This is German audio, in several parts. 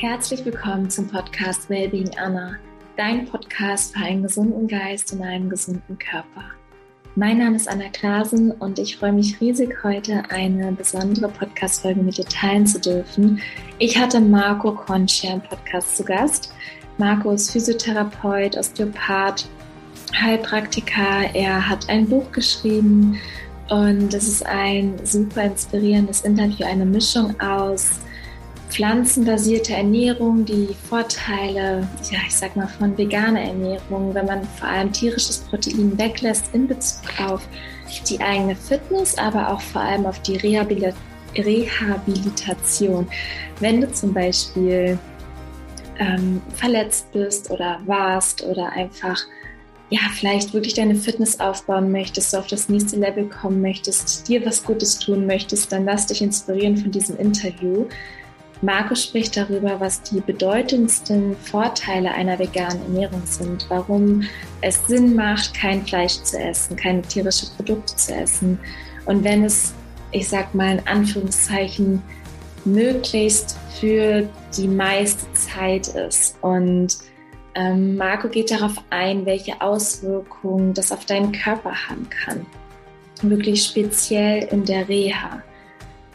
Herzlich willkommen zum Podcast Wellbeing Anna, dein Podcast für einen gesunden Geist und einen gesunden Körper. Mein Name ist Anna Klasen und ich freue mich riesig, heute eine besondere Podcast-Folge mit dir teilen zu dürfen. Ich hatte Marco Concha im Podcast zu Gast. Marco ist Physiotherapeut, Osteopath, Heilpraktiker. Er hat ein Buch geschrieben und es ist ein super inspirierendes Interview, eine Mischung aus pflanzenbasierte Ernährung, die Vorteile, ja, ich sag mal von veganer Ernährung, wenn man vor allem tierisches Protein weglässt in Bezug auf die eigene Fitness, aber auch vor allem auf die Rehabilitation. Wenn du zum Beispiel ähm, verletzt bist oder warst oder einfach ja, vielleicht wirklich deine Fitness aufbauen möchtest, du auf das nächste Level kommen möchtest, dir was Gutes tun möchtest, dann lass dich inspirieren von diesem Interview. Marco spricht darüber, was die bedeutendsten Vorteile einer veganen Ernährung sind, warum es Sinn macht, kein Fleisch zu essen, keine tierischen Produkte zu essen. Und wenn es, ich sag mal in Anführungszeichen, möglichst für die meiste Zeit ist. Und ähm, Marco geht darauf ein, welche Auswirkungen das auf deinen Körper haben kann. Wirklich speziell in der Reha.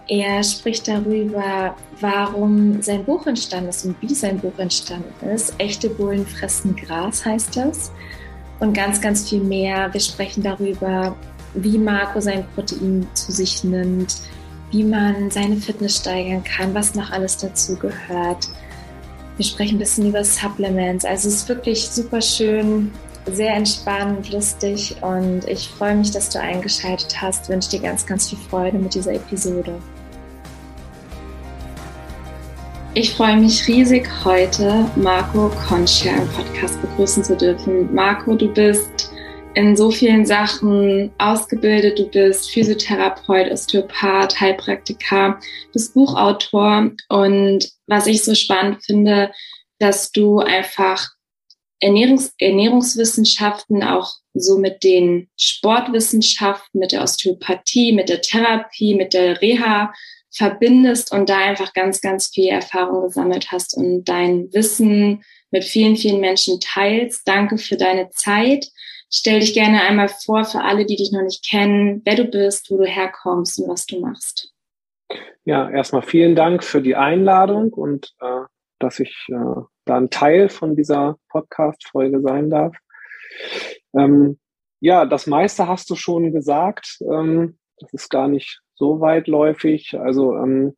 Er spricht darüber, warum sein Buch entstanden ist und wie sein Buch entstanden ist. Echte Bullen fressen Gras heißt das. Und ganz, ganz viel mehr. Wir sprechen darüber, wie Marco sein Protein zu sich nimmt, wie man seine Fitness steigern kann, was noch alles dazu gehört. Wir sprechen ein bisschen über Supplements. Also es ist wirklich super schön, sehr entspannt, lustig und ich freue mich, dass du eingeschaltet hast. Ich wünsche dir ganz, ganz viel Freude mit dieser Episode. Ich freue mich riesig, heute Marco Concha im Podcast begrüßen zu dürfen. Marco, du bist in so vielen Sachen ausgebildet. Du bist Physiotherapeut, Osteopath, Heilpraktiker, bist Buchautor. Und was ich so spannend finde, dass du einfach Ernährungs Ernährungswissenschaften auch so mit den Sportwissenschaften, mit der Osteopathie, mit der Therapie, mit der Reha verbindest und da einfach ganz, ganz viel Erfahrung gesammelt hast und dein Wissen mit vielen, vielen Menschen teilst. Danke für deine Zeit. Stell dich gerne einmal vor für alle, die dich noch nicht kennen, wer du bist, wo du herkommst und was du machst. Ja, erstmal vielen Dank für die Einladung und äh, dass ich äh, da ein Teil von dieser Podcast-Folge sein darf. Ähm, ja, das meiste hast du schon gesagt. Ähm, das ist gar nicht so weitläufig. Also ähm,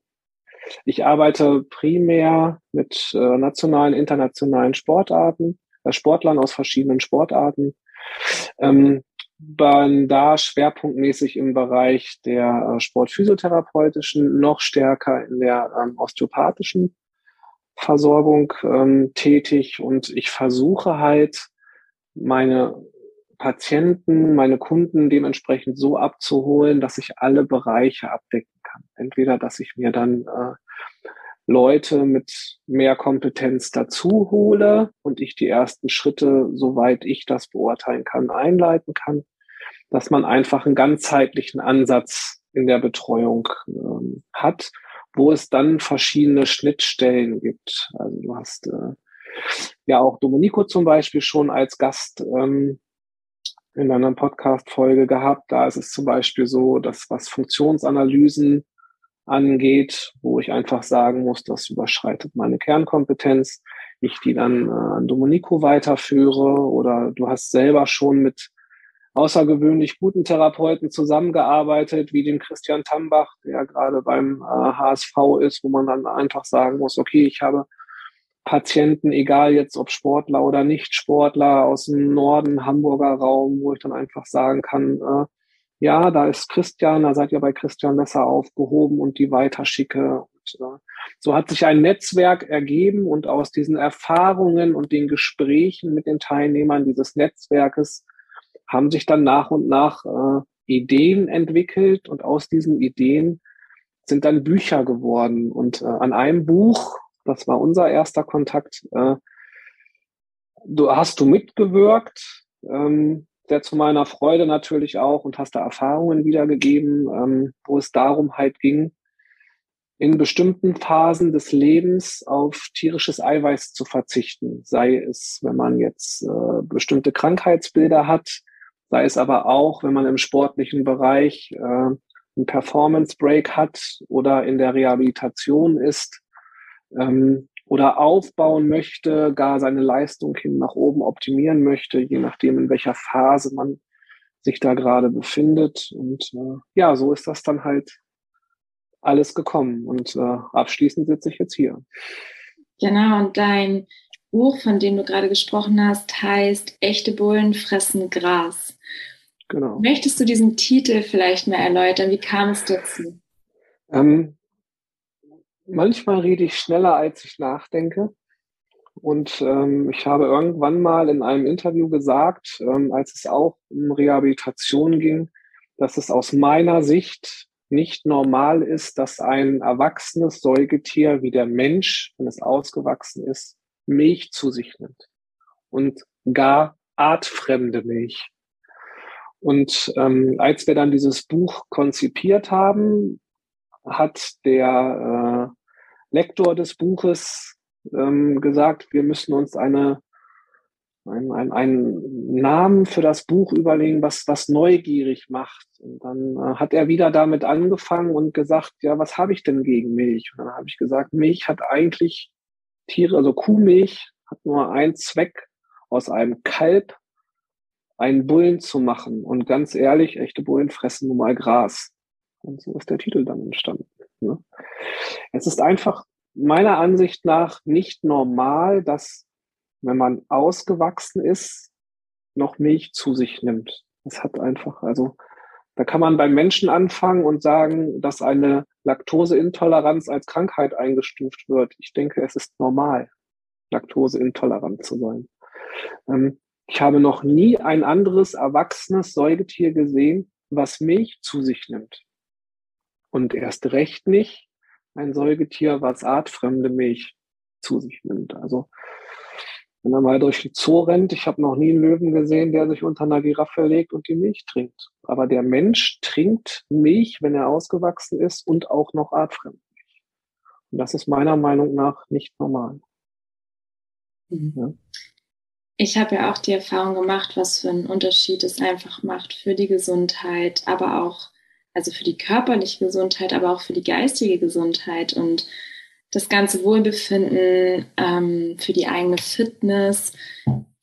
ich arbeite primär mit äh, nationalen, internationalen Sportarten, äh, Sportlern aus verschiedenen Sportarten. Ähm, bin da schwerpunktmäßig im Bereich der äh, sportphysiotherapeutischen, noch stärker in der ähm, osteopathischen Versorgung ähm, tätig und ich versuche halt meine Patienten, meine Kunden dementsprechend so abzuholen, dass ich alle Bereiche abdecken kann. Entweder, dass ich mir dann äh, Leute mit mehr Kompetenz dazu hole und ich die ersten Schritte, soweit ich das beurteilen kann, einleiten kann, dass man einfach einen ganzheitlichen Ansatz in der Betreuung ähm, hat, wo es dann verschiedene Schnittstellen gibt. Also du hast äh, ja auch Domenico zum Beispiel schon als Gast ähm, in einer Podcast-Folge gehabt. Da ist es zum Beispiel so, dass was Funktionsanalysen angeht, wo ich einfach sagen muss, das überschreitet meine Kernkompetenz, ich die dann äh, an Domenico weiterführe oder du hast selber schon mit außergewöhnlich guten Therapeuten zusammengearbeitet, wie dem Christian Tambach, der gerade beim äh, HSV ist, wo man dann einfach sagen muss, okay, ich habe Patienten, egal jetzt ob Sportler oder Nicht-Sportler aus dem Norden, Hamburger Raum, wo ich dann einfach sagen kann, äh, ja, da ist Christian, da seid ihr bei Christian besser aufgehoben und die weiterschicke. Und, äh, so hat sich ein Netzwerk ergeben und aus diesen Erfahrungen und den Gesprächen mit den Teilnehmern dieses Netzwerkes haben sich dann nach und nach äh, Ideen entwickelt und aus diesen Ideen sind dann Bücher geworden. Und äh, an einem Buch das war unser erster Kontakt. Äh, du hast du mitgewirkt, ähm, sehr zu meiner Freude natürlich auch und hast da Erfahrungen wiedergegeben, ähm, wo es darum halt ging, in bestimmten Phasen des Lebens auf tierisches Eiweiß zu verzichten. Sei es, wenn man jetzt äh, bestimmte Krankheitsbilder hat, sei es aber auch, wenn man im sportlichen Bereich äh, einen Performance Break hat oder in der Rehabilitation ist ähm, oder aufbauen möchte, gar seine Leistung hin nach oben optimieren möchte, je nachdem, in welcher Phase man sich da gerade befindet. Und äh, ja, so ist das dann halt alles gekommen. Und äh, abschließend sitze ich jetzt hier. Genau, und dein Buch, von dem du gerade gesprochen hast, heißt Echte Bullen fressen Gras. Genau. Möchtest du diesen Titel vielleicht mehr erläutern? Wie kam es dazu? Ähm, manchmal rede ich schneller, als ich nachdenke. Und ähm, ich habe irgendwann mal in einem Interview gesagt, ähm, als es auch um Rehabilitation ging, dass es aus meiner Sicht nicht normal ist, dass ein erwachsenes Säugetier wie der Mensch, wenn es ausgewachsen ist, Milch zu sich nimmt. Und gar artfremde Milch. Und ähm, als wir dann dieses Buch konzipiert haben, hat der äh, Lektor des Buches ähm, gesagt, wir müssen uns eine, ein, ein, einen Namen für das Buch überlegen, was, was neugierig macht. Und dann äh, hat er wieder damit angefangen und gesagt, ja, was habe ich denn gegen Milch? Und dann habe ich gesagt, Milch hat eigentlich Tiere, also Kuhmilch hat nur einen Zweck, aus einem Kalb einen Bullen zu machen. Und ganz ehrlich, echte Bullen fressen nun mal Gras. Und so ist der Titel dann entstanden. Ne? Es ist einfach meiner Ansicht nach nicht normal, dass wenn man ausgewachsen ist, noch Milch zu sich nimmt. Das hat einfach, also da kann man beim Menschen anfangen und sagen, dass eine Laktoseintoleranz als Krankheit eingestuft wird. Ich denke, es ist normal, laktoseintolerant zu sein. Ähm, ich habe noch nie ein anderes erwachsenes Säugetier gesehen, was Milch zu sich nimmt. Und erst recht nicht ein Säugetier, was artfremde Milch zu sich nimmt. Also wenn er mal durch die Zoo rennt, ich habe noch nie einen Löwen gesehen, der sich unter einer Giraffe legt und die Milch trinkt. Aber der Mensch trinkt Milch, wenn er ausgewachsen ist und auch noch artfremd Milch. Und das ist meiner Meinung nach nicht normal. Mhm. Ja. Ich habe ja auch die Erfahrung gemacht, was für einen Unterschied es einfach macht für die Gesundheit, aber auch also für die körperliche Gesundheit, aber auch für die geistige Gesundheit und das ganze Wohlbefinden, ähm, für die eigene Fitness,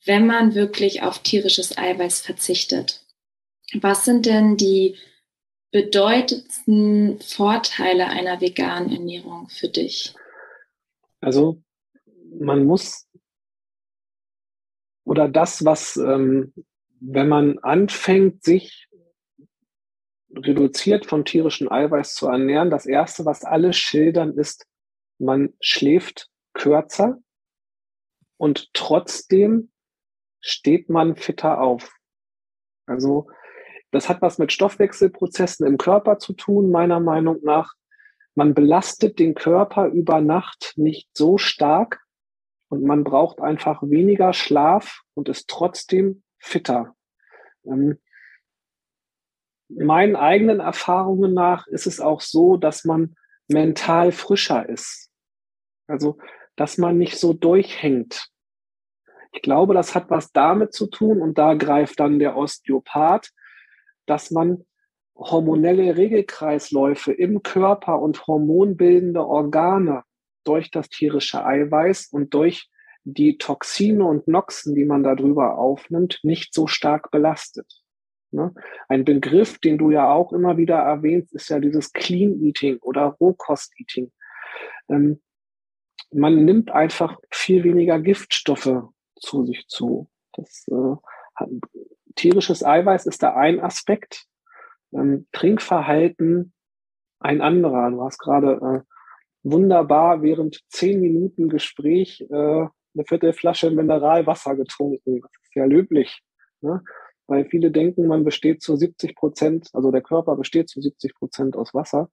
wenn man wirklich auf tierisches Eiweiß verzichtet. Was sind denn die bedeutendsten Vorteile einer veganen Ernährung für dich? Also man muss oder das, was, ähm, wenn man anfängt, sich reduziert vom tierischen Eiweiß zu ernähren, das erste, was alle schildern, ist, man schläft kürzer und trotzdem steht man fitter auf. Also das hat was mit Stoffwechselprozessen im Körper zu tun, meiner Meinung nach. Man belastet den Körper über Nacht nicht so stark und man braucht einfach weniger Schlaf und ist trotzdem fitter. Ähm, meinen eigenen Erfahrungen nach ist es auch so, dass man mental frischer ist. Also, dass man nicht so durchhängt. Ich glaube, das hat was damit zu tun und da greift dann der Osteopath, dass man hormonelle Regelkreisläufe im Körper und hormonbildende Organe durch das tierische Eiweiß und durch die Toxine und Noxen, die man darüber aufnimmt, nicht so stark belastet. Ne? Ein Begriff, den du ja auch immer wieder erwähnst, ist ja dieses Clean Eating oder Rohkost Eating. Ähm, man nimmt einfach viel weniger Giftstoffe zu sich zu. Das, äh, tierisches Eiweiß ist da ein Aspekt. Ähm, Trinkverhalten ein anderer. Du hast gerade äh, wunderbar während zehn Minuten Gespräch äh, eine Viertelflasche Mineralwasser getrunken. Das ist ja löblich. Ne? Weil viele denken, man besteht zu 70 Prozent, also der Körper besteht zu 70 Prozent aus Wasser.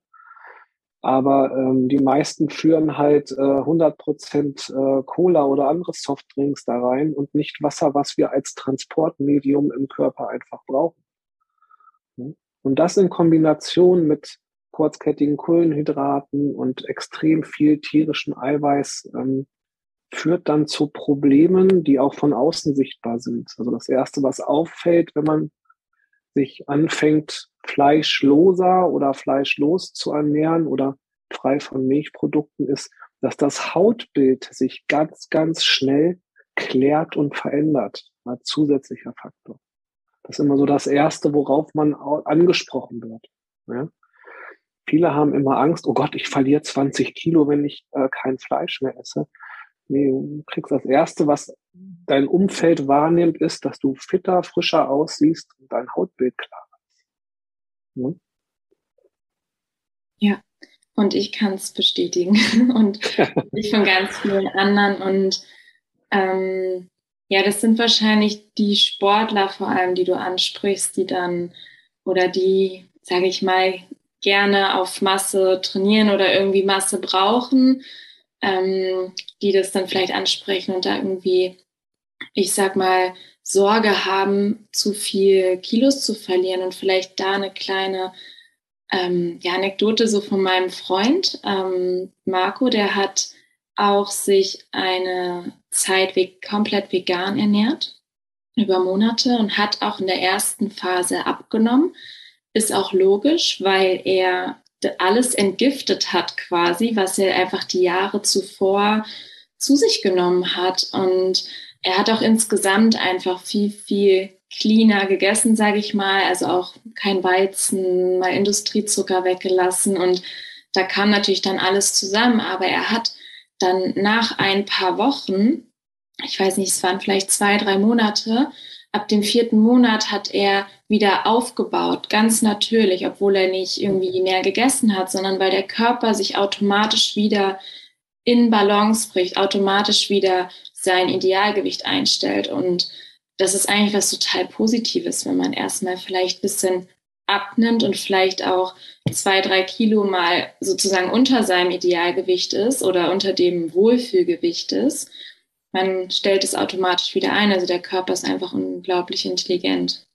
Aber ähm, die meisten führen halt äh, 100 Prozent äh, Cola oder andere Softdrinks da rein und nicht Wasser, was wir als Transportmedium im Körper einfach brauchen. Und das in Kombination mit kurzkettigen Kohlenhydraten und extrem viel tierischem Eiweiß ähm, führt dann zu Problemen, die auch von außen sichtbar sind. Also das Erste, was auffällt, wenn man sich anfängt, fleischloser oder fleischlos zu ernähren oder frei von Milchprodukten, ist, dass das Hautbild sich ganz, ganz schnell klärt und verändert. Ein zusätzlicher Faktor. Das ist immer so das Erste, worauf man angesprochen wird. Ja? Viele haben immer Angst, oh Gott, ich verliere 20 Kilo, wenn ich äh, kein Fleisch mehr esse. Nee, du kriegst das Erste, was dein Umfeld wahrnimmt, ist, dass du fitter, frischer aussiehst und dein Hautbild klarer ist. Hm? Ja, und ich kann es bestätigen und ich von ganz vielen anderen. Und ähm, ja, das sind wahrscheinlich die Sportler vor allem, die du ansprichst, die dann oder die, sage ich mal, gerne auf Masse trainieren oder irgendwie Masse brauchen, ähm, die das dann vielleicht ansprechen und da irgendwie, ich sag mal, Sorge haben, zu viel Kilos zu verlieren und vielleicht da eine kleine ähm, ja, Anekdote so von meinem Freund ähm, Marco, der hat auch sich eine Zeit komplett vegan ernährt über Monate und hat auch in der ersten Phase abgenommen. Ist auch logisch, weil er alles entgiftet hat quasi, was er einfach die Jahre zuvor zu sich genommen hat. Und er hat auch insgesamt einfach viel, viel cleaner gegessen, sage ich mal. Also auch kein Weizen, mal Industriezucker weggelassen. Und da kam natürlich dann alles zusammen. Aber er hat dann nach ein paar Wochen, ich weiß nicht, es waren vielleicht zwei, drei Monate, ab dem vierten Monat hat er wieder aufgebaut, ganz natürlich, obwohl er nicht irgendwie mehr gegessen hat, sondern weil der Körper sich automatisch wieder in Balance bricht, automatisch wieder sein Idealgewicht einstellt. Und das ist eigentlich was total Positives, wenn man erstmal vielleicht ein bisschen abnimmt und vielleicht auch zwei, drei Kilo mal sozusagen unter seinem Idealgewicht ist oder unter dem Wohlfühlgewicht ist. Man stellt es automatisch wieder ein. Also der Körper ist einfach unglaublich intelligent.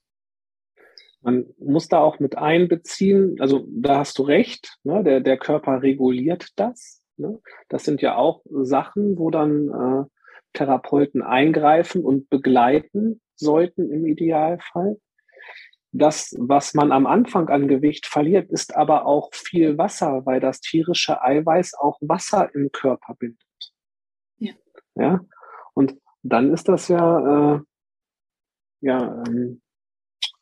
Man muss da auch mit einbeziehen, also da hast du recht, ne, der, der Körper reguliert das. Ne? Das sind ja auch Sachen, wo dann äh, Therapeuten eingreifen und begleiten sollten im Idealfall. Das, was man am Anfang an Gewicht verliert, ist aber auch viel Wasser, weil das tierische Eiweiß auch Wasser im Körper bindet. Ja. ja? Und dann ist das ja, äh, ja ähm,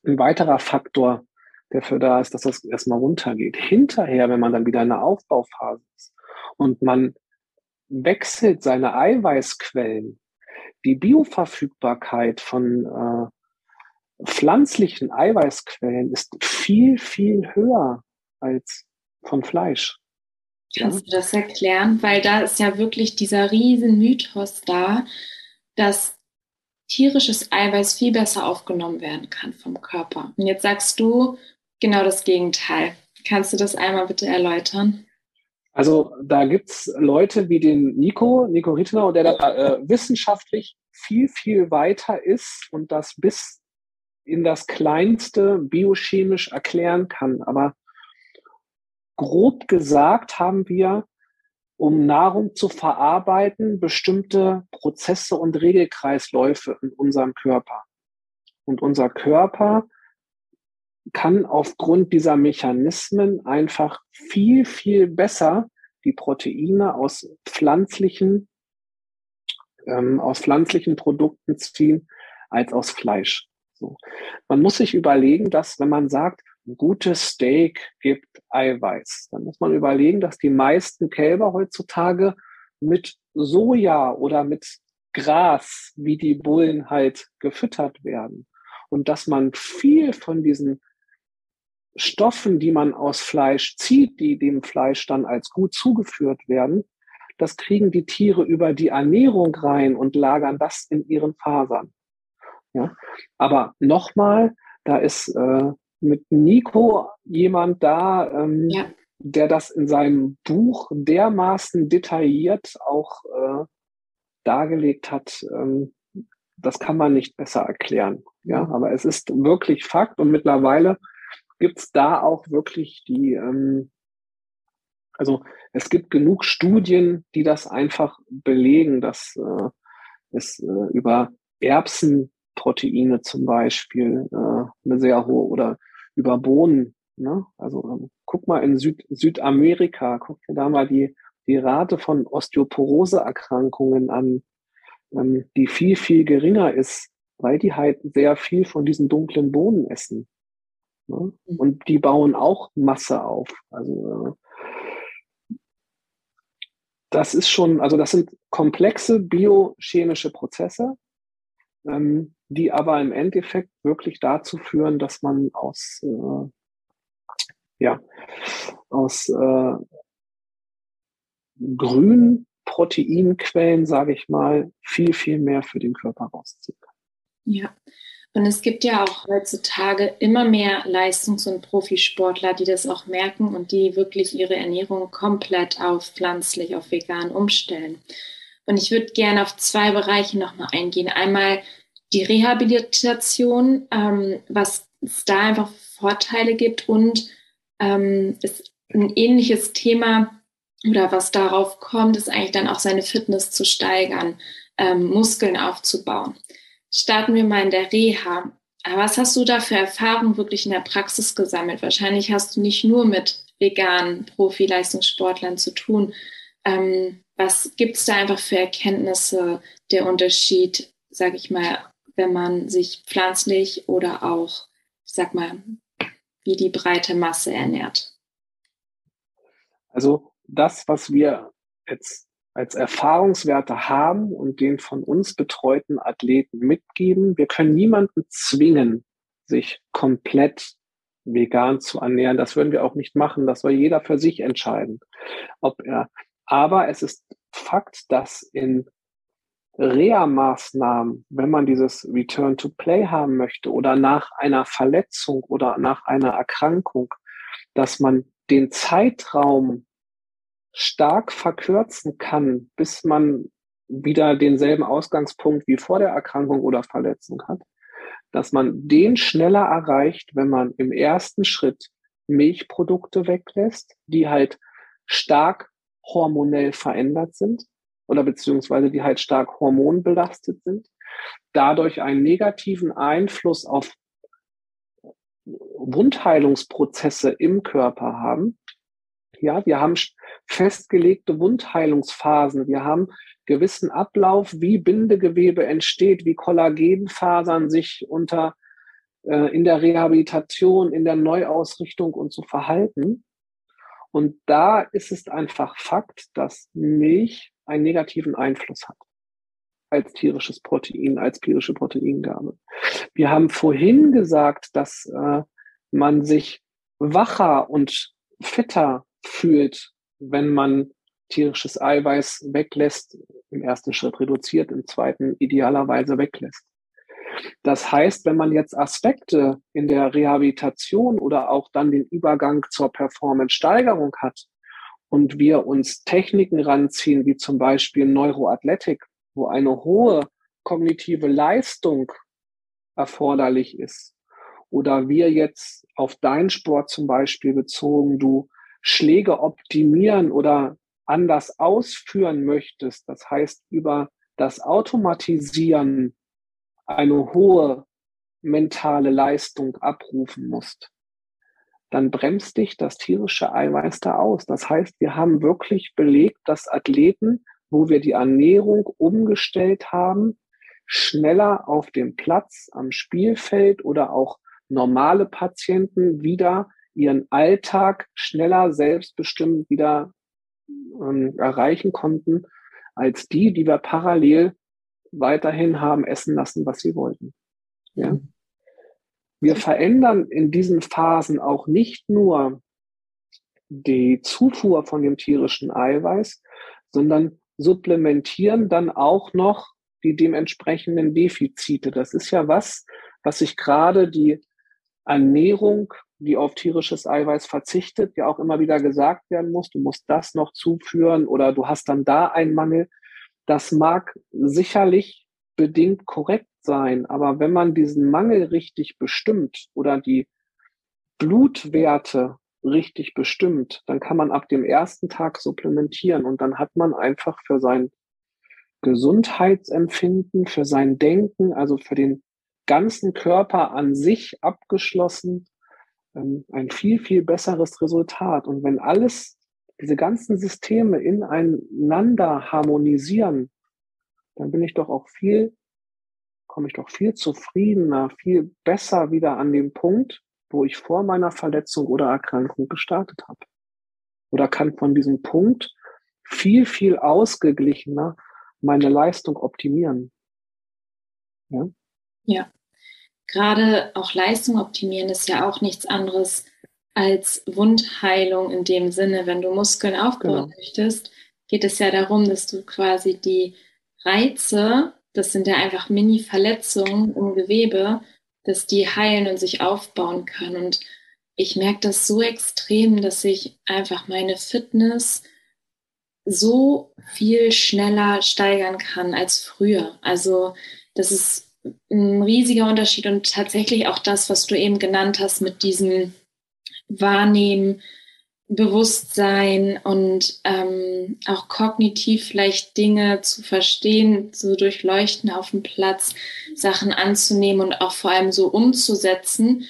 ein weiterer Faktor, der für da ist, dass das erstmal runtergeht. Hinterher, wenn man dann wieder in der Aufbauphase ist und man wechselt seine Eiweißquellen, die Bioverfügbarkeit von äh, pflanzlichen Eiweißquellen ist viel, viel höher als von Fleisch. Kannst du das erklären? Weil da ist ja wirklich dieser riesen Mythos da, dass tierisches Eiweiß viel besser aufgenommen werden kann vom Körper. Und jetzt sagst du genau das Gegenteil. Kannst du das einmal bitte erläutern? Also da gibt's Leute wie den Nico, Nico Rittenau, der da äh, wissenschaftlich viel, viel weiter ist und das bis in das Kleinste biochemisch erklären kann. Aber grob gesagt haben wir, um Nahrung zu verarbeiten, bestimmte Prozesse und Regelkreisläufe in unserem Körper. Und unser Körper kann aufgrund dieser Mechanismen einfach viel, viel besser die Proteine aus pflanzlichen, ähm, aus pflanzlichen Produkten ziehen als aus Fleisch. So. Man muss sich überlegen, dass wenn man sagt, gutes Steak gibt Eiweiß, dann muss man überlegen, dass die meisten Kälber heutzutage mit Soja oder mit Gras, wie die Bullen halt gefüttert werden. Und dass man viel von diesen Stoffen, die man aus Fleisch zieht, die dem Fleisch dann als gut zugeführt werden, das kriegen die Tiere über die Ernährung rein und lagern das in ihren Fasern. Ja, aber nochmal, da ist äh, mit Nico jemand da, ähm, ja. der das in seinem Buch dermaßen detailliert auch äh, dargelegt hat. Ähm, das kann man nicht besser erklären. Ja, aber es ist wirklich Fakt und mittlerweile gibt es da auch wirklich die, ähm, Also es gibt genug Studien, die das einfach belegen, dass äh, es äh, über Erbsenproteine zum Beispiel äh, eine sehr hohe oder über Bohnen. Ne? Also ähm, guck mal in Süd Südamerika, guck dir da mal die, die Rate von Osteoporoseerkrankungen an, ähm, die viel, viel geringer ist, weil die halt sehr viel von diesen dunklen Bohnen essen. Ne? Mhm. Und die bauen auch Masse auf. Also äh, das ist schon, also das sind komplexe biochemische Prozesse, ähm, die aber im Endeffekt wirklich dazu führen, dass man aus äh, ja aus äh, grünen Proteinquellen, sage ich mal, viel viel mehr für den Körper rausziehen kann. Ja, und es gibt ja auch heutzutage immer mehr Leistungs- und Profisportler, die das auch merken und die wirklich ihre Ernährung komplett auf pflanzlich, auf vegan umstellen. Und ich würde gerne auf zwei Bereiche nochmal eingehen. Einmal die Rehabilitation, ähm, was es da einfach Vorteile gibt und ähm, ist ein ähnliches Thema oder was darauf kommt, ist eigentlich dann auch seine Fitness zu steigern, ähm, Muskeln aufzubauen starten wir mal in der Reha. Was hast du da für Erfahrungen wirklich in der Praxis gesammelt? Wahrscheinlich hast du nicht nur mit veganen Profi-Leistungssportlern zu tun. Ähm, was gibt es da einfach für Erkenntnisse, der Unterschied, sage ich mal, wenn man sich pflanzlich oder auch, ich sag mal, wie die breite Masse ernährt? Also das, was wir jetzt als Erfahrungswerte haben und den von uns betreuten Athleten mitgeben. Wir können niemanden zwingen, sich komplett vegan zu ernähren. Das würden wir auch nicht machen. Das soll jeder für sich entscheiden, ob er. Aber es ist Fakt, dass in Reha-Maßnahmen, wenn man dieses Return to Play haben möchte oder nach einer Verletzung oder nach einer Erkrankung, dass man den Zeitraum stark verkürzen kann, bis man wieder denselben Ausgangspunkt wie vor der Erkrankung oder Verletzung hat, dass man den schneller erreicht, wenn man im ersten Schritt Milchprodukte weglässt, die halt stark hormonell verändert sind oder beziehungsweise die halt stark hormonbelastet sind, dadurch einen negativen Einfluss auf Wundheilungsprozesse im Körper haben ja, wir haben festgelegte Wundheilungsphasen. Wir haben gewissen Ablauf, wie Bindegewebe entsteht, wie Kollagenfasern sich unter äh, in der Rehabilitation, in der Neuausrichtung und so verhalten. Und da ist es einfach Fakt, dass Milch einen negativen Einfluss hat als tierisches Protein, als tierische Proteingabe. Wir haben vorhin gesagt, dass äh, man sich wacher und fitter fühlt, wenn man tierisches Eiweiß weglässt, im ersten Schritt reduziert, im zweiten idealerweise weglässt. Das heißt, wenn man jetzt Aspekte in der Rehabilitation oder auch dann den Übergang zur Performance-Steigerung hat und wir uns Techniken ranziehen, wie zum Beispiel Neuroathletik, wo eine hohe kognitive Leistung erforderlich ist, oder wir jetzt auf deinen Sport zum Beispiel bezogen, du Schläge optimieren oder anders ausführen möchtest, das heißt über das Automatisieren eine hohe mentale Leistung abrufen musst, dann bremst dich das tierische Eiweiß da aus. Das heißt, wir haben wirklich belegt, dass Athleten, wo wir die Ernährung umgestellt haben, schneller auf dem Platz, am Spielfeld oder auch normale Patienten wieder ihren Alltag schneller selbstbestimmt wieder ähm, erreichen konnten, als die, die wir parallel weiterhin haben essen lassen, was sie wollten. Ja. Wir verändern in diesen Phasen auch nicht nur die Zufuhr von dem tierischen Eiweiß, sondern supplementieren dann auch noch die dementsprechenden Defizite. Das ist ja was, was sich gerade die Ernährung die auf tierisches Eiweiß verzichtet, ja auch immer wieder gesagt werden muss, du musst das noch zuführen oder du hast dann da einen Mangel. Das mag sicherlich bedingt korrekt sein, aber wenn man diesen Mangel richtig bestimmt oder die Blutwerte richtig bestimmt, dann kann man ab dem ersten Tag supplementieren und dann hat man einfach für sein Gesundheitsempfinden, für sein Denken, also für den ganzen Körper an sich abgeschlossen, ähm, ein viel, viel besseres Resultat. Und wenn alles, diese ganzen Systeme ineinander harmonisieren, dann bin ich doch auch viel, komme ich doch viel zufriedener, viel besser wieder an den Punkt, wo ich vor meiner Verletzung oder Erkrankung gestartet habe. Oder kann von diesem Punkt viel, viel ausgeglichener meine Leistung optimieren. Ja. Ja. Gerade auch Leistung optimieren ist ja auch nichts anderes als Wundheilung in dem Sinne. Wenn du Muskeln aufbauen genau. möchtest, geht es ja darum, dass du quasi die Reize, das sind ja einfach Mini-Verletzungen im Gewebe, dass die heilen und sich aufbauen können. Und ich merke das so extrem, dass ich einfach meine Fitness so viel schneller steigern kann als früher. Also das ist ein riesiger Unterschied und tatsächlich auch das, was du eben genannt hast mit diesem Wahrnehmen, Bewusstsein und ähm, auch kognitiv vielleicht Dinge zu verstehen, zu durchleuchten auf dem Platz, Sachen anzunehmen und auch vor allem so umzusetzen,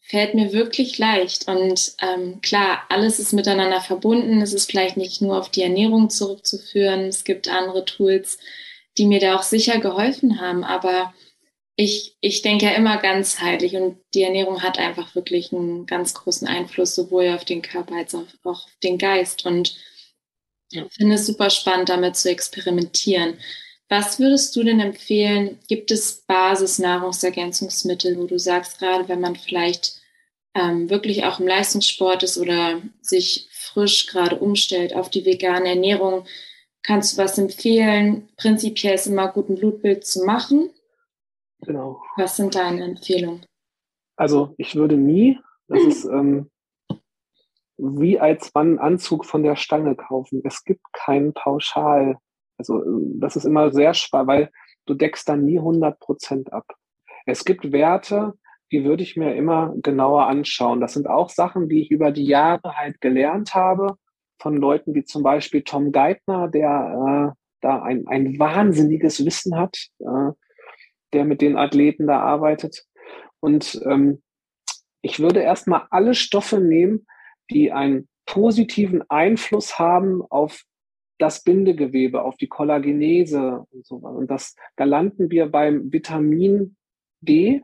fällt mir wirklich leicht. Und ähm, klar, alles ist miteinander verbunden. Es ist vielleicht nicht nur auf die Ernährung zurückzuführen. Es gibt andere Tools, die mir da auch sicher geholfen haben. Aber ich, ich denke ja immer ganzheitlich und die Ernährung hat einfach wirklich einen ganz großen Einfluss, sowohl auf den Körper als auch auf den Geist. Und ich finde es super spannend, damit zu experimentieren. Was würdest du denn empfehlen? Gibt es Basis-Nahrungsergänzungsmittel, wo du sagst, gerade wenn man vielleicht ähm, wirklich auch im Leistungssport ist oder sich frisch gerade umstellt auf die vegane Ernährung, kannst du was empfehlen? Prinzipiell ist immer gut, ein Blutbild zu machen. Genau. Was sind deine Empfehlungen? Also ich würde nie, das ist ähm, wie als man einen Anzug von der Stange kaufen. Es gibt keinen Pauschal. Also das ist immer sehr schwer, weil du deckst dann nie 100 Prozent ab. Es gibt Werte, die würde ich mir immer genauer anschauen. Das sind auch Sachen, die ich über die Jahre halt gelernt habe von Leuten wie zum Beispiel Tom Geithner, der äh, da ein, ein wahnsinniges Wissen hat. Äh, der mit den Athleten da arbeitet. Und ähm, ich würde erstmal alle Stoffe nehmen, die einen positiven Einfluss haben auf das Bindegewebe, auf die Kollagenese und so weiter. Und das, da landen wir beim Vitamin D,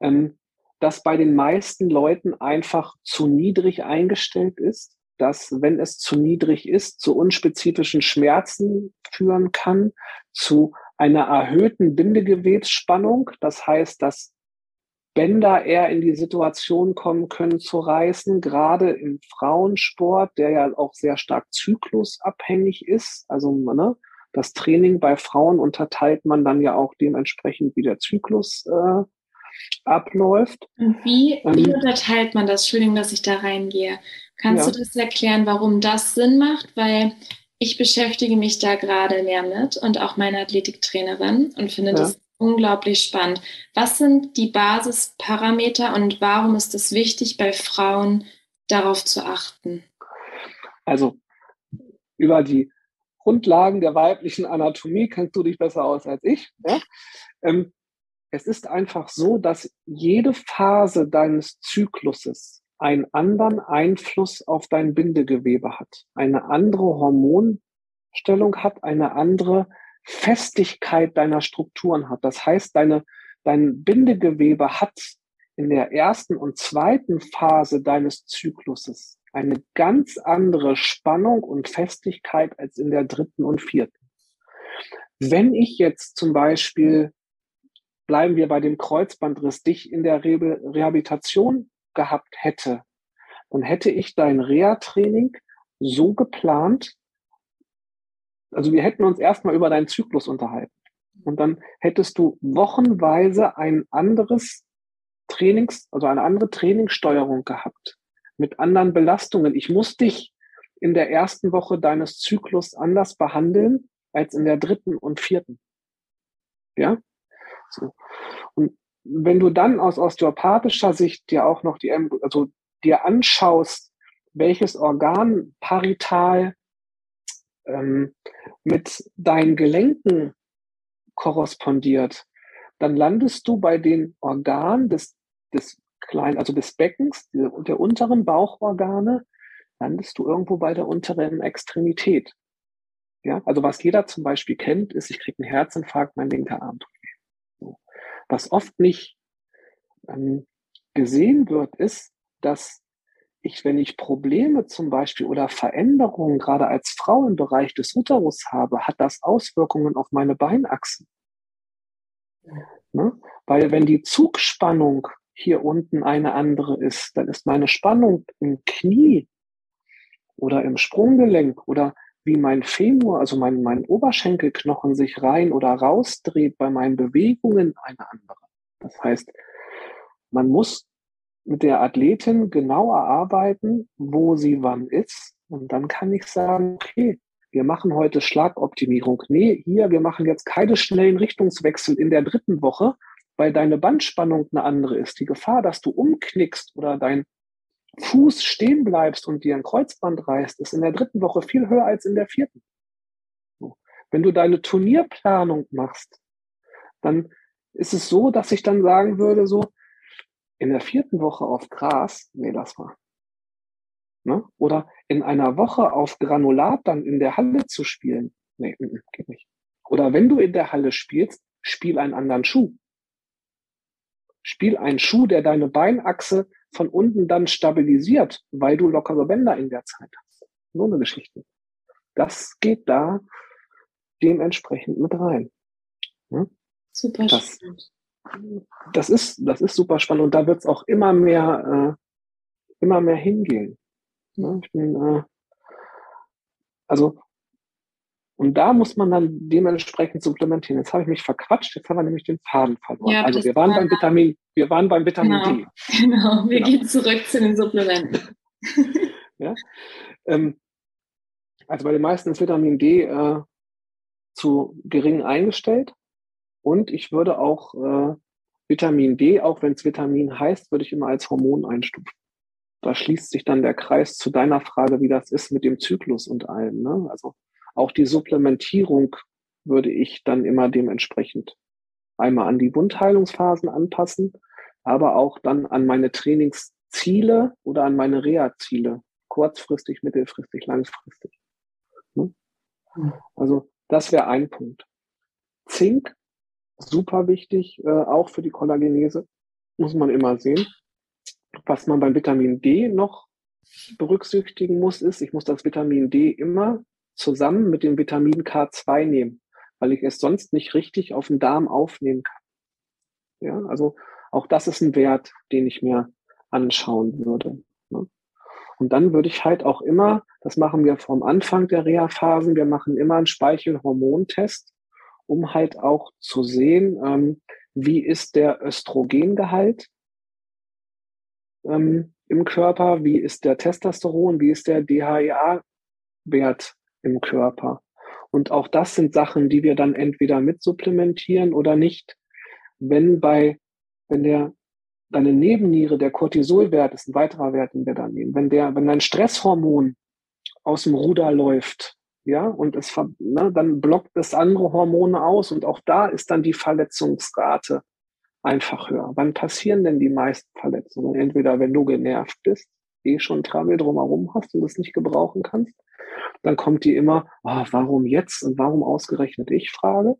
ähm, das bei den meisten Leuten einfach zu niedrig eingestellt ist, dass, wenn es zu niedrig ist, zu unspezifischen Schmerzen führen kann, zu einer erhöhten Bindegewebsspannung. Das heißt, dass Bänder eher in die Situation kommen können zu reißen, gerade im Frauensport, der ja auch sehr stark zyklusabhängig ist. Also ne, das Training bei Frauen unterteilt man dann ja auch dementsprechend, wie der Zyklus äh, abläuft. Und wie, ähm, wie unterteilt man das? Entschuldigung, dass ich da reingehe. Kannst ja. du das erklären, warum das Sinn macht? Weil ich beschäftige mich da gerade mehr mit und auch meine Athletiktrainerin und finde ja. das unglaublich spannend. Was sind die Basisparameter und warum ist es wichtig, bei Frauen darauf zu achten? Also über die Grundlagen der weiblichen Anatomie kennst du dich besser aus als ich. Ja? Ähm, es ist einfach so, dass jede Phase deines Zykluses einen anderen Einfluss auf dein Bindegewebe hat, eine andere Hormonstellung hat, eine andere Festigkeit deiner Strukturen hat. Das heißt, deine, dein Bindegewebe hat in der ersten und zweiten Phase deines Zykluses eine ganz andere Spannung und Festigkeit als in der dritten und vierten. Wenn ich jetzt zum Beispiel, bleiben wir bei dem Kreuzbandriss, dich in der Re Rehabilitation gehabt hätte, dann hätte ich dein Reha-Training so geplant, also wir hätten uns erstmal über deinen Zyklus unterhalten. Und dann hättest du wochenweise ein anderes Trainings, also eine andere Trainingssteuerung gehabt mit anderen Belastungen. Ich muss dich in der ersten Woche deines Zyklus anders behandeln als in der dritten und vierten. Ja? So. Und wenn du dann aus osteopathischer Sicht dir auch noch die, also dir anschaust, welches Organ parital ähm, mit deinen Gelenken korrespondiert, dann landest du bei den Organen des, des kleinen, also des Beckens, der, unteren Bauchorgane, landest du irgendwo bei der unteren Extremität. Ja, also was jeder zum Beispiel kennt, ist, ich kriege einen Herzinfarkt, mein linker Arm tut. Was oft nicht ähm, gesehen wird, ist, dass ich, wenn ich Probleme zum Beispiel oder Veränderungen gerade als Frau im Bereich des Uterus habe, hat das Auswirkungen auf meine Beinachsen. Ne? Weil wenn die Zugspannung hier unten eine andere ist, dann ist meine Spannung im Knie oder im Sprunggelenk oder wie mein Femur, also mein, mein Oberschenkelknochen sich rein oder rausdreht bei meinen Bewegungen eine andere. Das heißt, man muss mit der Athletin genau erarbeiten, wo sie wann ist. Und dann kann ich sagen, okay, wir machen heute Schlagoptimierung. Nee, hier, wir machen jetzt keine schnellen Richtungswechsel in der dritten Woche, weil deine Bandspannung eine andere ist. Die Gefahr, dass du umknickst oder dein Fuß stehen bleibst und dir ein Kreuzband reißt, ist in der dritten Woche viel höher als in der vierten. Wenn du deine Turnierplanung machst, dann ist es so, dass ich dann sagen würde, so, in der vierten Woche auf Gras, nee, lass mal. Ne? Oder in einer Woche auf Granulat dann in der Halle zu spielen, nee, m -m, geht nicht. Oder wenn du in der Halle spielst, spiel einen anderen Schuh. Spiel einen Schuh, der deine Beinachse von unten dann stabilisiert, weil du lockere Bänder in der Zeit hast. So eine Geschichte. Das geht da dementsprechend mit rein. Ne? Super das, spannend das ist, das ist super spannend und da wird es auch immer mehr, äh, immer mehr hingehen. Ne? Ich bin, äh, also, und da muss man dann dementsprechend supplementieren. Jetzt habe ich mich verquatscht, jetzt haben wir nämlich den Faden verloren. Ja, also wir waren beim Vitamin, wir waren beim Vitamin genau, D. Genau, wir genau. gehen zurück zu den Supplementen. ja, ähm, also bei den meisten ist Vitamin D äh, zu gering eingestellt. Und ich würde auch äh, Vitamin D, auch wenn es Vitamin heißt, würde ich immer als Hormon einstufen. Da schließt sich dann der Kreis zu deiner Frage, wie das ist mit dem Zyklus und allem. Ne? Also auch die Supplementierung würde ich dann immer dementsprechend einmal an die Wundheilungsphasen anpassen, aber auch dann an meine Trainingsziele oder an meine Reha-Ziele, kurzfristig, mittelfristig, langfristig. Ne? Also das wäre ein Punkt. Zink super wichtig, äh, auch für die Kollagenese, muss man immer sehen. Was man beim Vitamin D noch berücksichtigen muss, ist, ich muss das Vitamin D immer zusammen mit dem Vitamin K2 nehmen, weil ich es sonst nicht richtig auf den Darm aufnehmen kann. Ja, also auch das ist ein Wert, den ich mir anschauen würde. Ne? Und dann würde ich halt auch immer, das machen wir vom Anfang der Reha-Phasen, wir machen immer einen Speichelhormontest um halt auch zu sehen, ähm, wie ist der Östrogengehalt ähm, im Körper, wie ist der Testosteron, wie ist der DHEA-Wert im Körper. Und auch das sind Sachen, die wir dann entweder mit supplementieren oder nicht. Wenn bei, wenn der, deine Nebenniere, der Cortisolwert ist ein weiterer Wert, den wir dann nehmen. Wenn der, wenn dein Stresshormon aus dem Ruder läuft, ja, und es, ne, dann blockt es andere Hormone aus und auch da ist dann die Verletzungsrate einfach höher. Wann passieren denn die meisten Verletzungen? Entweder wenn du genervt bist, eh schon Trammel drumherum hast und es nicht gebrauchen kannst, dann kommt die immer, oh, warum jetzt und warum ausgerechnet ich frage.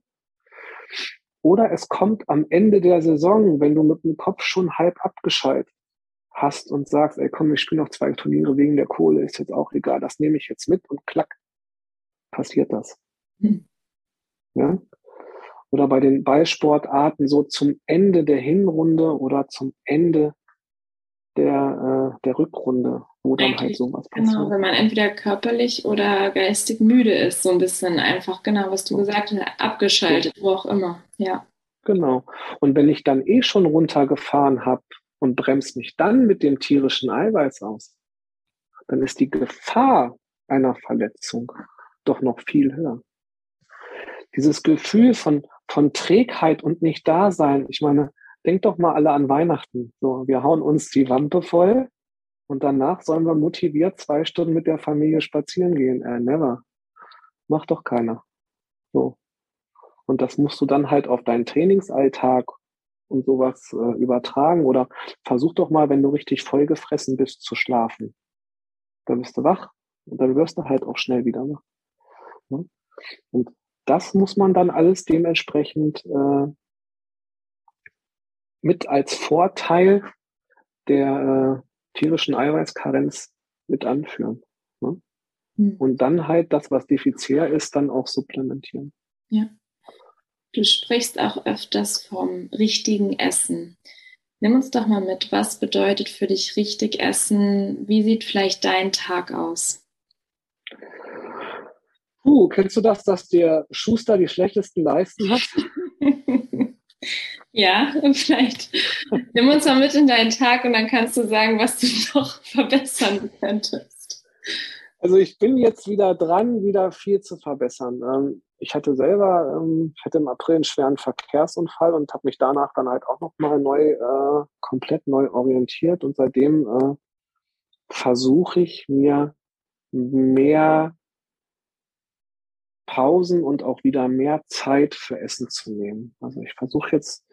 Oder es kommt am Ende der Saison, wenn du mit dem Kopf schon halb abgeschaltet hast und sagst, ey komm, ich spiele noch zwei Turniere wegen der Kohle, ist jetzt auch egal, das nehme ich jetzt mit und klack, passiert das. Hm. Ja? Oder bei den Ballsportarten so zum Ende der Hinrunde oder zum Ende der, äh, der Rückrunde, wo dann halt sowas genau, passiert. Genau, wenn man entweder körperlich oder geistig müde ist, so ein bisschen einfach, genau, was du gesagt hast, abgeschaltet, wo auch immer, ja. Genau. Und wenn ich dann eh schon runtergefahren habe und bremse mich dann mit dem tierischen Eiweiß aus, dann ist die Gefahr einer Verletzung doch noch viel höher. Dieses Gefühl von, von Trägheit und nicht Dasein, ich meine, denkt doch mal alle an Weihnachten. So, wir hauen uns die Wampe voll und danach sollen wir motiviert zwei Stunden mit der Familie spazieren gehen. Äh, never. Macht doch keiner. So. Und das musst du dann halt auf deinen Trainingsalltag und sowas äh, übertragen oder versuch doch mal, wenn du richtig vollgefressen bist, zu schlafen. Dann bist du wach und dann wirst du halt auch schnell wieder wach. Ne? Und das muss man dann alles dementsprechend äh, mit als Vorteil der äh, tierischen Eiweißkarenz mit anführen. Ne? Mhm. Und dann halt das, was defizitär ist, dann auch supplementieren. Ja. Du sprichst auch öfters vom richtigen Essen. Nimm uns doch mal mit, was bedeutet für dich richtig Essen? Wie sieht vielleicht dein Tag aus? Puh, kennst du das, dass der Schuster die schlechtesten Leisten hat? ja, vielleicht nimm uns mal mit in deinen Tag und dann kannst du sagen, was du noch verbessern könntest. Also ich bin jetzt wieder dran, wieder viel zu verbessern. Ähm, ich hatte selber, ähm, hatte im April einen schweren Verkehrsunfall und habe mich danach dann halt auch nochmal neu, äh, komplett neu orientiert und seitdem äh, versuche ich mir mehr Pausen und auch wieder mehr Zeit für Essen zu nehmen. Also ich versuche jetzt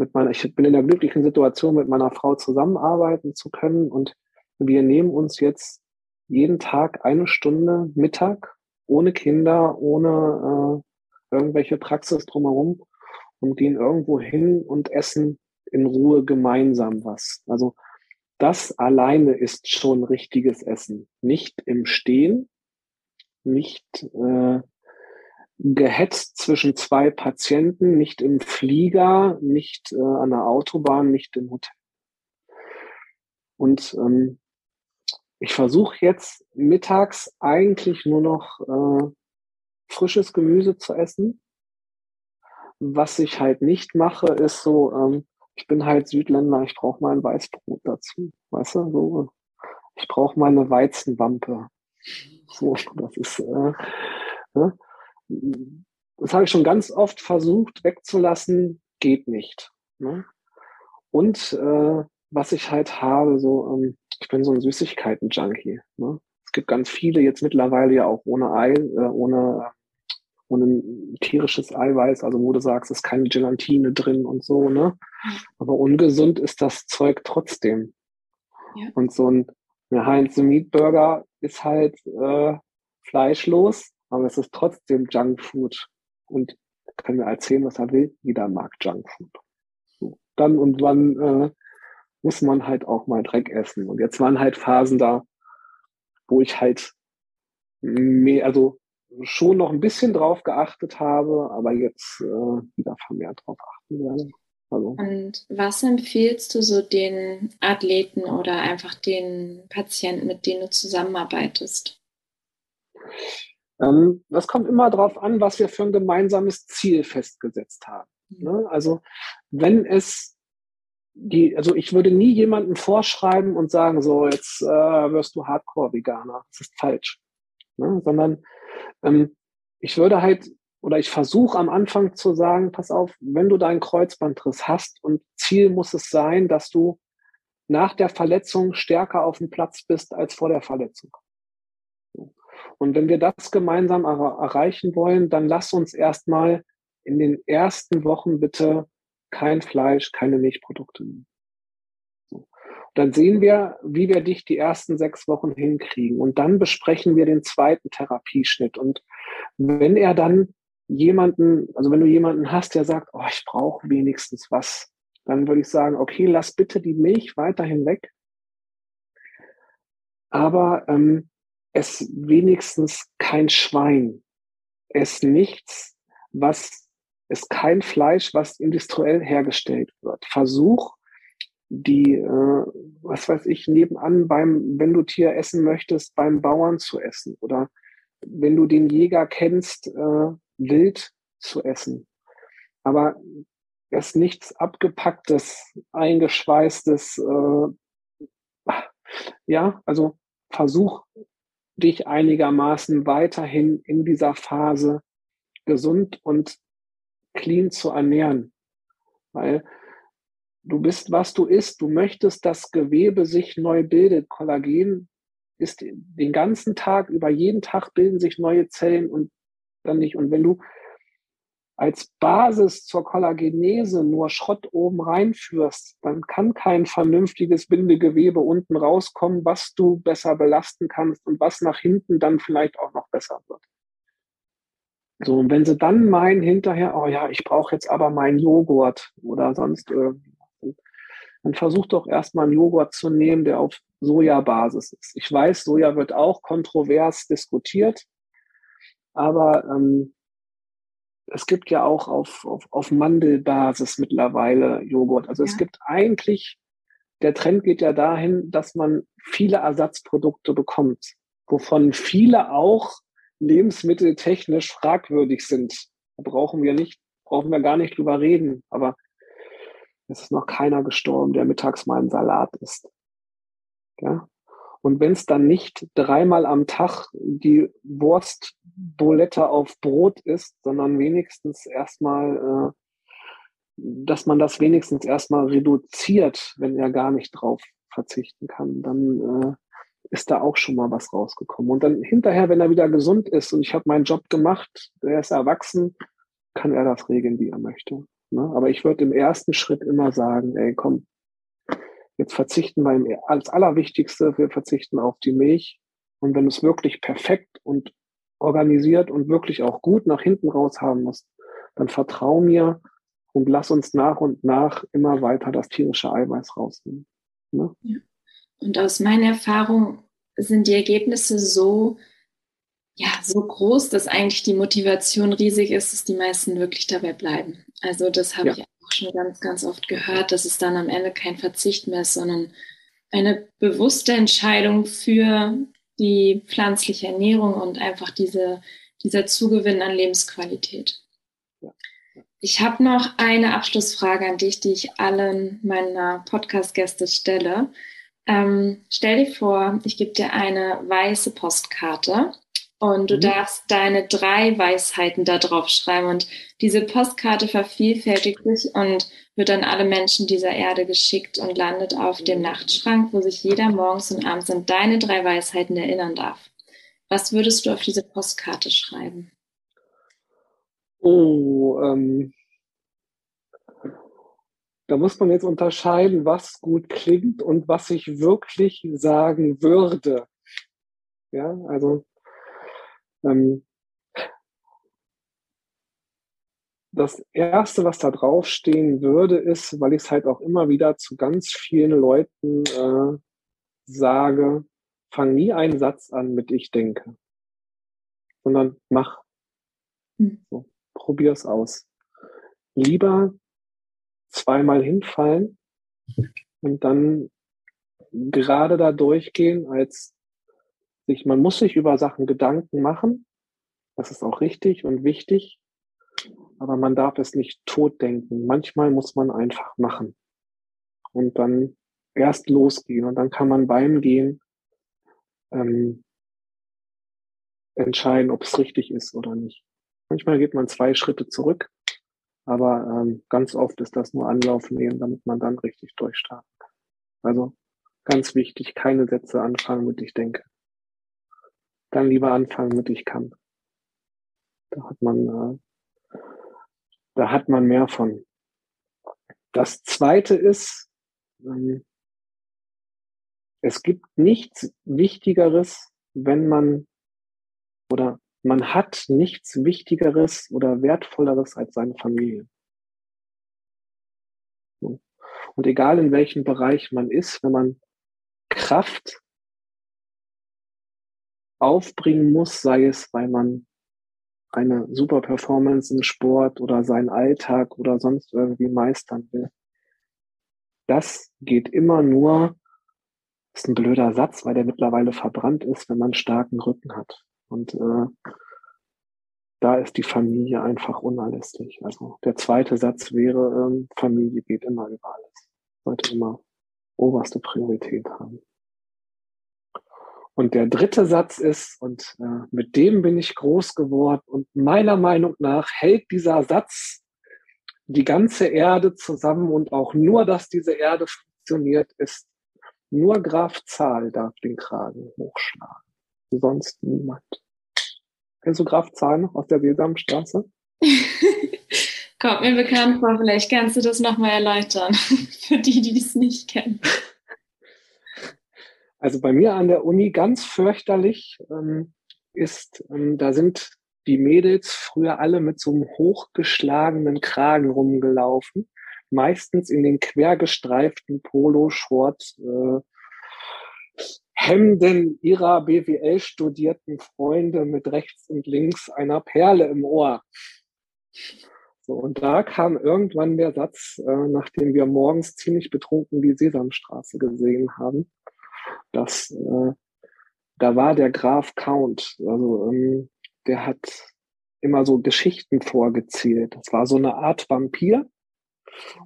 mit meiner, ich bin in der glücklichen Situation, mit meiner Frau zusammenarbeiten zu können und wir nehmen uns jetzt jeden Tag eine Stunde Mittag ohne Kinder, ohne äh, irgendwelche Praxis drumherum und gehen irgendwo hin und essen in Ruhe gemeinsam was. Also das alleine ist schon richtiges Essen. Nicht im Stehen, nicht äh, gehetzt zwischen zwei Patienten, nicht im Flieger, nicht äh, an der Autobahn, nicht im Hotel. Und ähm, ich versuche jetzt mittags eigentlich nur noch äh, frisches Gemüse zu essen. Was ich halt nicht mache, ist so, ähm, ich bin halt Südländer, ich brauche mal ein Weißbrot dazu. Weißt du, so, ich brauche mal eine Weizenwampe. So, das ist, äh, ne? Das habe ich schon ganz oft versucht wegzulassen, geht nicht. Ne? Und äh, was ich halt habe, so, ähm, ich bin so ein Süßigkeiten-Junkie. Ne? Es gibt ganz viele jetzt mittlerweile ja auch ohne Ei, äh, ohne, ohne tierisches Eiweiß, also wo du sagst, es ist keine Gelatine drin und so, ne? Aber ungesund ist das Zeug trotzdem. Ja. Und so ein Heinz Meat Burger ist halt äh, fleischlos, aber es ist trotzdem Junkfood. Und kann mir erzählen, was er will. Jeder mag Junkfood. So. Dann und wann äh, muss man halt auch mal Dreck essen. Und jetzt waren halt Phasen da, wo ich halt mehr, also schon noch ein bisschen drauf geachtet habe, aber jetzt äh, wieder vermehrt drauf achten werde. Also. Und was empfiehlst du so den Athleten oder einfach den Patienten, mit denen du zusammenarbeitest? Ähm, das kommt immer darauf an, was wir für ein gemeinsames Ziel festgesetzt haben. Mhm. Ne? Also wenn es die, also ich würde nie jemandem vorschreiben und sagen, so jetzt äh, wirst du Hardcore-Veganer. Das ist falsch. Ne? Sondern ähm, ich würde halt, oder ich versuche am Anfang zu sagen, pass auf, wenn du deinen Kreuzbandriss hast und Ziel muss es sein, dass du nach der Verletzung stärker auf dem Platz bist als vor der Verletzung. Und wenn wir das gemeinsam er erreichen wollen, dann lass uns erstmal in den ersten Wochen bitte kein Fleisch, keine Milchprodukte nehmen. So. Dann sehen wir, wie wir dich die ersten sechs Wochen hinkriegen. Und dann besprechen wir den zweiten Therapieschnitt. Und wenn er dann jemanden, also wenn du jemanden hast, der sagt, oh, ich brauche wenigstens was, dann würde ich sagen, okay, lass bitte die Milch weiterhin weg. Aber ähm, es wenigstens kein Schwein. Es nichts, was ist kein Fleisch, was industriell hergestellt wird. Versuch, die, äh, was weiß ich, nebenan beim, wenn du Tier essen möchtest, beim Bauern zu essen oder wenn du den Jäger kennst, äh, wild zu essen. Aber es nichts abgepacktes, eingeschweißtes, äh, ja, also versuch dich einigermaßen weiterhin in dieser Phase gesund und clean zu ernähren. Weil du bist, was du isst. Du möchtest, dass Gewebe sich neu bildet. Kollagen ist den ganzen Tag, über jeden Tag bilden sich neue Zellen und dann nicht. Und wenn du als Basis zur Kollagenese nur Schrott oben reinführst, dann kann kein vernünftiges Bindegewebe unten rauskommen, was du besser belasten kannst und was nach hinten dann vielleicht auch noch besser wird. So, und wenn sie dann meinen hinterher, oh ja, ich brauche jetzt aber meinen Joghurt oder sonst irgendwas, dann versuch doch erstmal einen Joghurt zu nehmen, der auf Sojabasis ist. Ich weiß, Soja wird auch kontrovers diskutiert, aber ähm, es gibt ja auch auf, auf, auf Mandelbasis mittlerweile Joghurt. Also ja. es gibt eigentlich, der Trend geht ja dahin, dass man viele Ersatzprodukte bekommt, wovon viele auch lebensmitteltechnisch fragwürdig sind. Da brauchen wir nicht, brauchen wir gar nicht drüber reden. Aber es ist noch keiner gestorben, der mittags mal einen Salat isst. Ja? Und wenn es dann nicht dreimal am Tag die Wurstbolette auf Brot ist, sondern wenigstens erstmal, äh, dass man das wenigstens erstmal reduziert, wenn er gar nicht drauf verzichten kann, dann äh, ist da auch schon mal was rausgekommen. Und dann hinterher, wenn er wieder gesund ist und ich habe meinen Job gemacht, er ist erwachsen, kann er das regeln, wie er möchte. Ne? Aber ich würde im ersten Schritt immer sagen, ey, komm, jetzt verzichten wir als Allerwichtigste, wir verzichten auf die Milch. Und wenn du es wirklich perfekt und organisiert und wirklich auch gut nach hinten raus haben musst, dann vertrau mir und lass uns nach und nach immer weiter das tierische Eiweiß rausnehmen. Ne? Ja. Und aus meiner Erfahrung sind die Ergebnisse so, ja, so groß, dass eigentlich die Motivation riesig ist, dass die meisten wirklich dabei bleiben. Also das habe ja. ich auch schon ganz, ganz oft gehört, dass es dann am Ende kein Verzicht mehr ist, sondern eine bewusste Entscheidung für die pflanzliche Ernährung und einfach diese, dieser Zugewinn an Lebensqualität. Ich habe noch eine Abschlussfrage an dich, die ich allen meiner Podcast-Gäste stelle. Ähm, stell dir vor, ich gebe dir eine weiße Postkarte und du mhm. darfst deine drei Weisheiten da drauf schreiben. Und diese Postkarte vervielfältigt sich und wird an alle Menschen dieser Erde geschickt und landet auf dem Nachtschrank, wo sich jeder morgens und abends an deine drei Weisheiten erinnern darf. Was würdest du auf diese Postkarte schreiben? Oh, ähm, da muss man jetzt unterscheiden, was gut klingt und was ich wirklich sagen würde. Ja, also ähm, das erste, was da draufstehen würde, ist, weil ich es halt auch immer wieder zu ganz vielen Leuten äh, sage, fang nie einen Satz an mit ich denke, sondern mach. Hm. So, Probier es aus. Lieber zweimal hinfallen und dann gerade da durchgehen, als sich, man muss sich über Sachen Gedanken machen. Das ist auch richtig und wichtig. Aber man darf es nicht totdenken. Manchmal muss man einfach machen. Und dann erst losgehen. Und dann kann man beim Gehen ähm, entscheiden, ob es richtig ist oder nicht. Manchmal geht man zwei Schritte zurück aber ähm, ganz oft ist das nur Anlauf nehmen, damit man dann richtig durchstarten kann. Also ganz wichtig, keine Sätze anfangen mit ich denke. Dann lieber anfangen mit ich kann. Da hat man, äh, da hat man mehr von. Das zweite ist, ähm, es gibt nichts Wichtigeres, wenn man oder man hat nichts Wichtigeres oder Wertvolleres als seine Familie. Und egal in welchem Bereich man ist, wenn man Kraft aufbringen muss, sei es, weil man eine super Performance im Sport oder seinen Alltag oder sonst irgendwie meistern will. Das geht immer nur, ist ein blöder Satz, weil der mittlerweile verbrannt ist, wenn man starken Rücken hat. Und äh, da ist die Familie einfach unerlässlich. Also der zweite Satz wäre, ähm, Familie geht immer über alles. Sollte immer oberste Priorität haben. Und der dritte Satz ist, und äh, mit dem bin ich groß geworden, und meiner Meinung nach hält dieser Satz die ganze Erde zusammen und auch nur, dass diese Erde funktioniert, ist nur Graf Zahl darf den Kragen hochschlagen. Sonst niemand. Kennst du Graf Zahl noch aus der Sesamstraße? Kommt mir bekannt vor, vielleicht kannst du das nochmal erläutern, für die, die es nicht kennen. Also bei mir an der Uni ganz fürchterlich ähm, ist, ähm, da sind die Mädels früher alle mit so einem hochgeschlagenen Kragen rumgelaufen, meistens in den quergestreiften Poloshort äh, Hemden ihrer BWL-studierten Freunde mit rechts und links einer Perle im Ohr. So, und da kam irgendwann der Satz, äh, nachdem wir morgens ziemlich betrunken die Sesamstraße gesehen haben, dass äh, da war der Graf Count. Also ähm, der hat immer so Geschichten vorgezählt. Das war so eine Art Vampir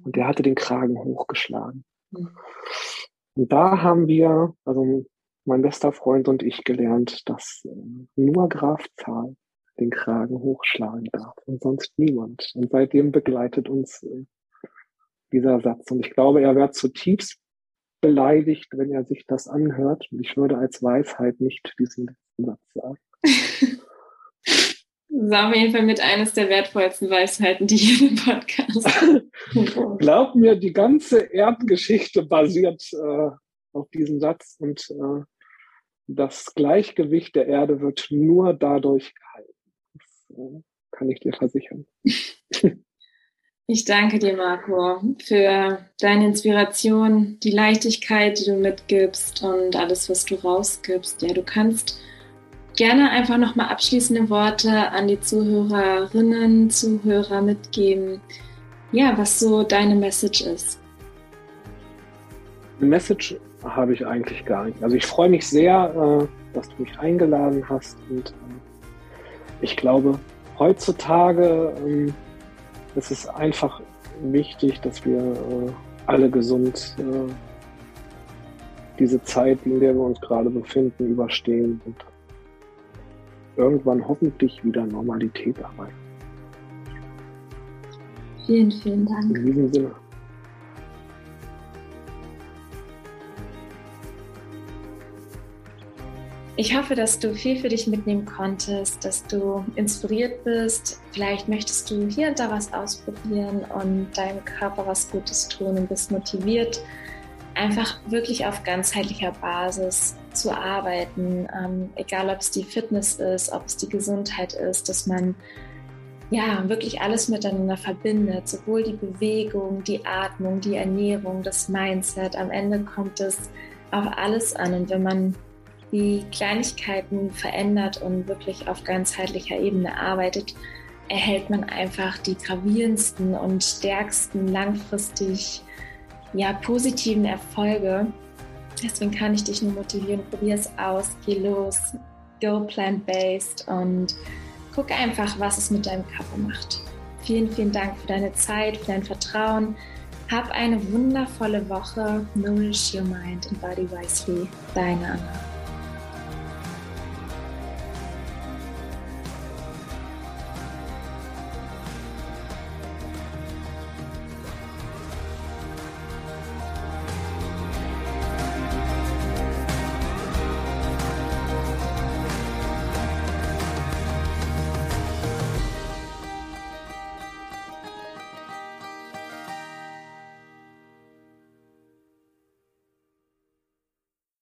und der hatte den Kragen hochgeschlagen. Und da haben wir, also mein bester Freund und ich gelernt, dass äh, nur Graf Zahl den Kragen hochschlagen darf und sonst niemand. Und seitdem begleitet uns äh, dieser Satz. Und ich glaube, er wird zutiefst beleidigt, wenn er sich das anhört. Und ich würde als Weisheit nicht diesen letzten Satz sagen. Das ist auf jeden Fall mit eines der wertvollsten Weisheiten, die hier im Podcast. Glaub mir, die ganze Erdgeschichte basiert äh, auf diesem Satz und äh, das Gleichgewicht der Erde wird nur dadurch gehalten. Das äh, kann ich dir versichern. Ich danke dir, Marco, für deine Inspiration, die Leichtigkeit, die du mitgibst und alles, was du rausgibst. Ja, du kannst gerne einfach nochmal abschließende Worte an die Zuhörerinnen, Zuhörer mitgeben. Ja, was so deine Message ist. Eine Message habe ich eigentlich gar nicht. Also ich freue mich sehr, äh, dass du mich eingeladen hast und ähm, ich glaube, heutzutage ähm, ist es einfach wichtig, dass wir äh, alle gesund äh, diese Zeit, in der wir uns gerade befinden, überstehen und irgendwann hoffentlich wieder Normalität erreichen. Vielen, vielen Dank. In diesem Sinne. Ich hoffe, dass du viel für dich mitnehmen konntest, dass du inspiriert bist. Vielleicht möchtest du hier und da was ausprobieren und deinem Körper was Gutes tun und bist motiviert, einfach wirklich auf ganzheitlicher Basis zu arbeiten, ähm, egal ob es die Fitness ist, ob es die Gesundheit ist, dass man ja wirklich alles miteinander verbindet, sowohl die Bewegung, die Atmung, die Ernährung, das Mindset. Am Ende kommt es auf alles an und wenn man die Kleinigkeiten verändert und wirklich auf ganzheitlicher Ebene arbeitet, erhält man einfach die gravierendsten und stärksten langfristig ja, positiven Erfolge. Deswegen kann ich dich nur motivieren, probier es aus, geh los, go plant-based und guck einfach, was es mit deinem Körper macht. Vielen, vielen Dank für deine Zeit, für dein Vertrauen. Hab eine wundervolle Woche. Nourish your mind and body wisely. Deine Anna.